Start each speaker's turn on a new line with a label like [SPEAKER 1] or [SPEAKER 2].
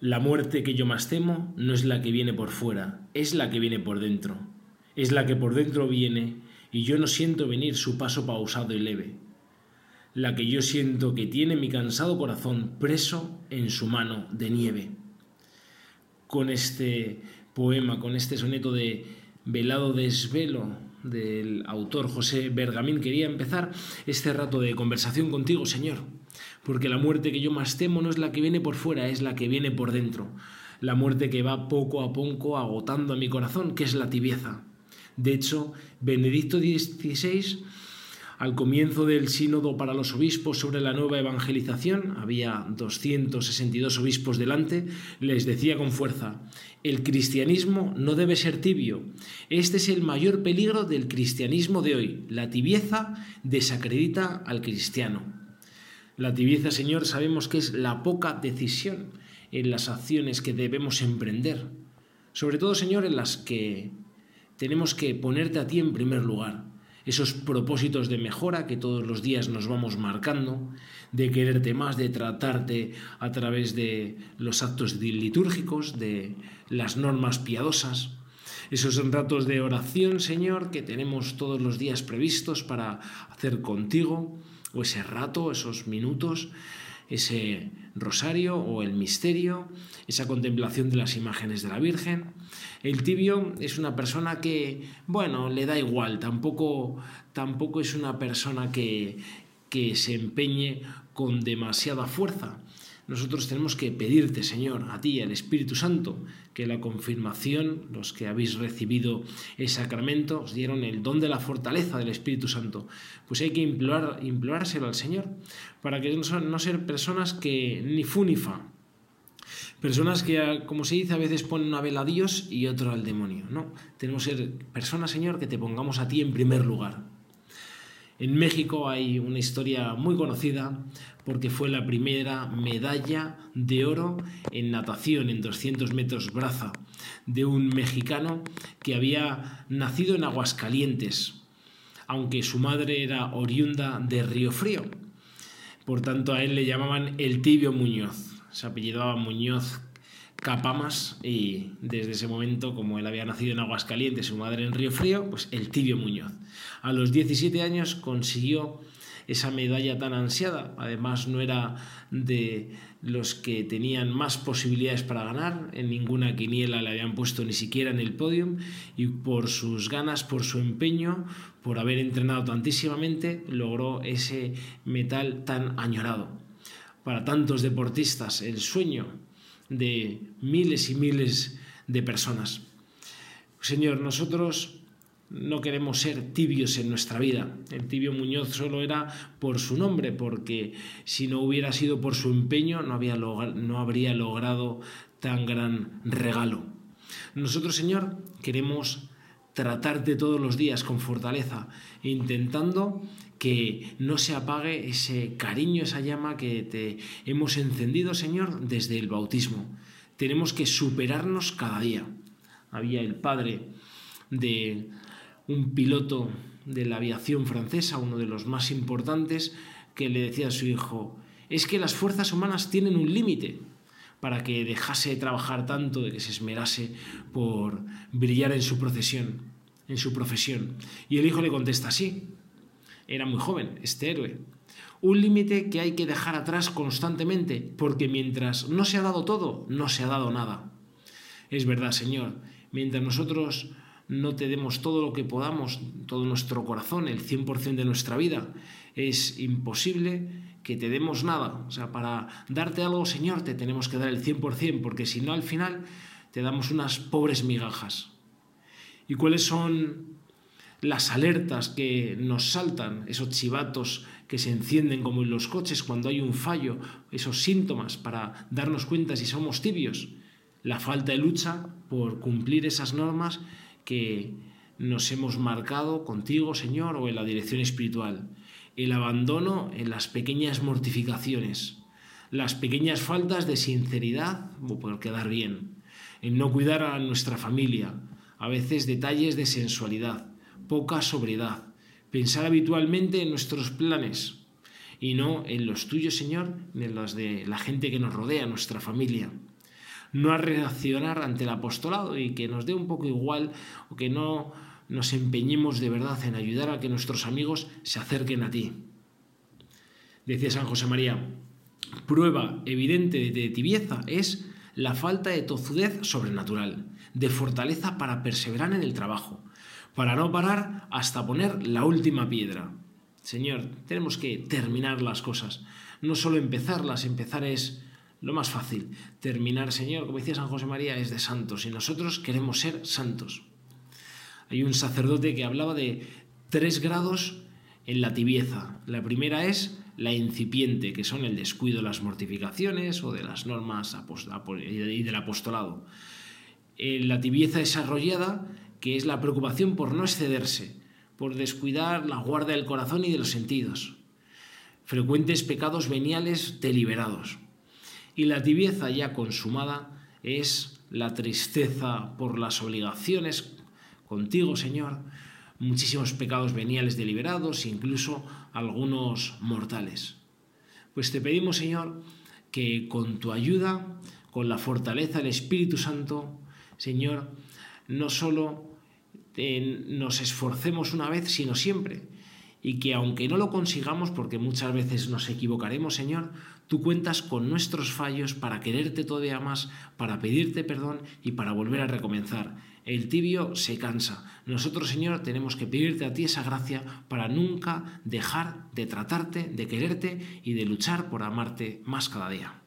[SPEAKER 1] La muerte que yo más temo no es la que viene por fuera, es la que viene por dentro. Es la que por dentro viene y yo no siento venir su paso pausado y leve. La que yo siento que tiene mi cansado corazón preso en su mano de nieve. Con este poema, con este soneto de Velado desvelo del autor José Bergamín, quería empezar este rato de conversación contigo, Señor porque la muerte que yo más temo no es la que viene por fuera, es la que viene por dentro, la muerte que va poco a poco agotando a mi corazón, que es la tibieza. De hecho, Benedicto XVI, al comienzo del sínodo para los obispos sobre la nueva evangelización, había 262 obispos delante, les decía con fuerza, el cristianismo no debe ser tibio. Este es el mayor peligro del cristianismo de hoy. La tibieza desacredita al cristiano. La tibieza, Señor, sabemos que es la poca decisión en las acciones que debemos emprender. Sobre todo, Señor, en las que tenemos que ponerte a ti en primer lugar. Esos propósitos de mejora que todos los días nos vamos marcando, de quererte más, de tratarte a través de los actos litúrgicos, de las normas piadosas. Esos ratos de oración, Señor, que tenemos todos los días previstos para hacer contigo o ese rato, esos minutos, ese rosario o el misterio, esa contemplación de las imágenes de la Virgen. El tibio es una persona que, bueno, le da igual, tampoco, tampoco es una persona que, que se empeñe con demasiada fuerza. Nosotros tenemos que pedirte, Señor, a ti, al Espíritu Santo, que la confirmación, los que habéis recibido el sacramento, os dieron el don de la fortaleza del Espíritu Santo. Pues hay que implorar, implorárselo al Señor, para que no, no ser personas que ni fu ni fa, Personas que, como se dice, a veces ponen una vela a Dios y otra al demonio. No, tenemos que ser personas, Señor, que te pongamos a ti en primer lugar. En México hay una historia muy conocida porque fue la primera medalla de oro en natación en 200 metros braza de un mexicano que había nacido en Aguascalientes, aunque su madre era oriunda de Río Frío. Por tanto, a él le llamaban el tibio Muñoz. Se apellidaba Muñoz Capamas y desde ese momento, como él había nacido en Aguascalientes, su madre en Río Frío, pues el tibio Muñoz. A los 17 años consiguió esa medalla tan ansiada. Además, no era de los que tenían más posibilidades para ganar. En ninguna quiniela le habían puesto ni siquiera en el podium. Y por sus ganas, por su empeño, por haber entrenado tantísimamente, logró ese metal tan añorado. Para tantos deportistas, el sueño de miles y miles de personas. Señor, nosotros no queremos ser tibios en nuestra vida. El tibio Muñoz solo era por su nombre, porque si no hubiera sido por su empeño no, había no habría logrado tan gran regalo. Nosotros, Señor, queremos tratarte todos los días con fortaleza, intentando que no se apague ese cariño, esa llama que te hemos encendido, Señor, desde el bautismo. Tenemos que superarnos cada día. Había el padre de un piloto de la aviación francesa, uno de los más importantes, que le decía a su hijo, es que las fuerzas humanas tienen un límite para que dejase de trabajar tanto, de que se esmerase por brillar en su procesión, en su profesión. Y el hijo le contesta, sí, era muy joven, este héroe. Un límite que hay que dejar atrás constantemente, porque mientras no se ha dado todo, no se ha dado nada. Es verdad, Señor, mientras nosotros no te demos todo lo que podamos, todo nuestro corazón, el 100% de nuestra vida, es imposible que te demos nada. O sea, para darte algo, Señor, te tenemos que dar el 100%, porque si no, al final te damos unas pobres migajas. ¿Y cuáles son las alertas que nos saltan, esos chivatos que se encienden como en los coches cuando hay un fallo, esos síntomas para darnos cuenta si somos tibios? La falta de lucha por cumplir esas normas que nos hemos marcado contigo, Señor, o en la dirección espiritual. El abandono en las pequeñas mortificaciones, las pequeñas faltas de sinceridad por quedar bien, el no cuidar a nuestra familia, a veces detalles de sensualidad, poca sobriedad, pensar habitualmente en nuestros planes y no en los tuyos, Señor, ni en los de la gente que nos rodea, nuestra familia. no a reaccionar ante el apostolado y que nos dé un poco igual o que no nos empeñemos de verdad en ayudar a que nuestros amigos se acerquen a ti. Decía San José María, prueba evidente de tibieza es la falta de tozudez sobrenatural, de fortaleza para perseverar en el trabajo, para no parar hasta poner la última piedra. Señor, tenemos que terminar las cosas, no solo empezarlas, empezar es lo más fácil. Terminar, Señor, como decía San José María, es de santos y nosotros queremos ser santos. Hay un sacerdote que hablaba de tres grados en la tibieza. La primera es la incipiente, que son el descuido de las mortificaciones o de las normas y del apostolado. Eh, la tibieza desarrollada, que es la preocupación por no excederse, por descuidar la guarda del corazón y de los sentidos. Frecuentes pecados veniales deliberados. Y la tibieza ya consumada es la tristeza por las obligaciones contigo, Señor, muchísimos pecados veniales deliberados, incluso algunos mortales. Pues te pedimos, Señor, que con tu ayuda, con la fortaleza del Espíritu Santo, Señor, no solo nos esforcemos una vez, sino siempre. Y que aunque no lo consigamos, porque muchas veces nos equivocaremos, Señor, tú cuentas con nuestros fallos para quererte todavía más, para pedirte perdón y para volver a recomenzar. El tibio se cansa. Nosotros, Señor, tenemos que pedirte a ti esa gracia para nunca dejar de tratarte, de quererte y de luchar por amarte más cada día.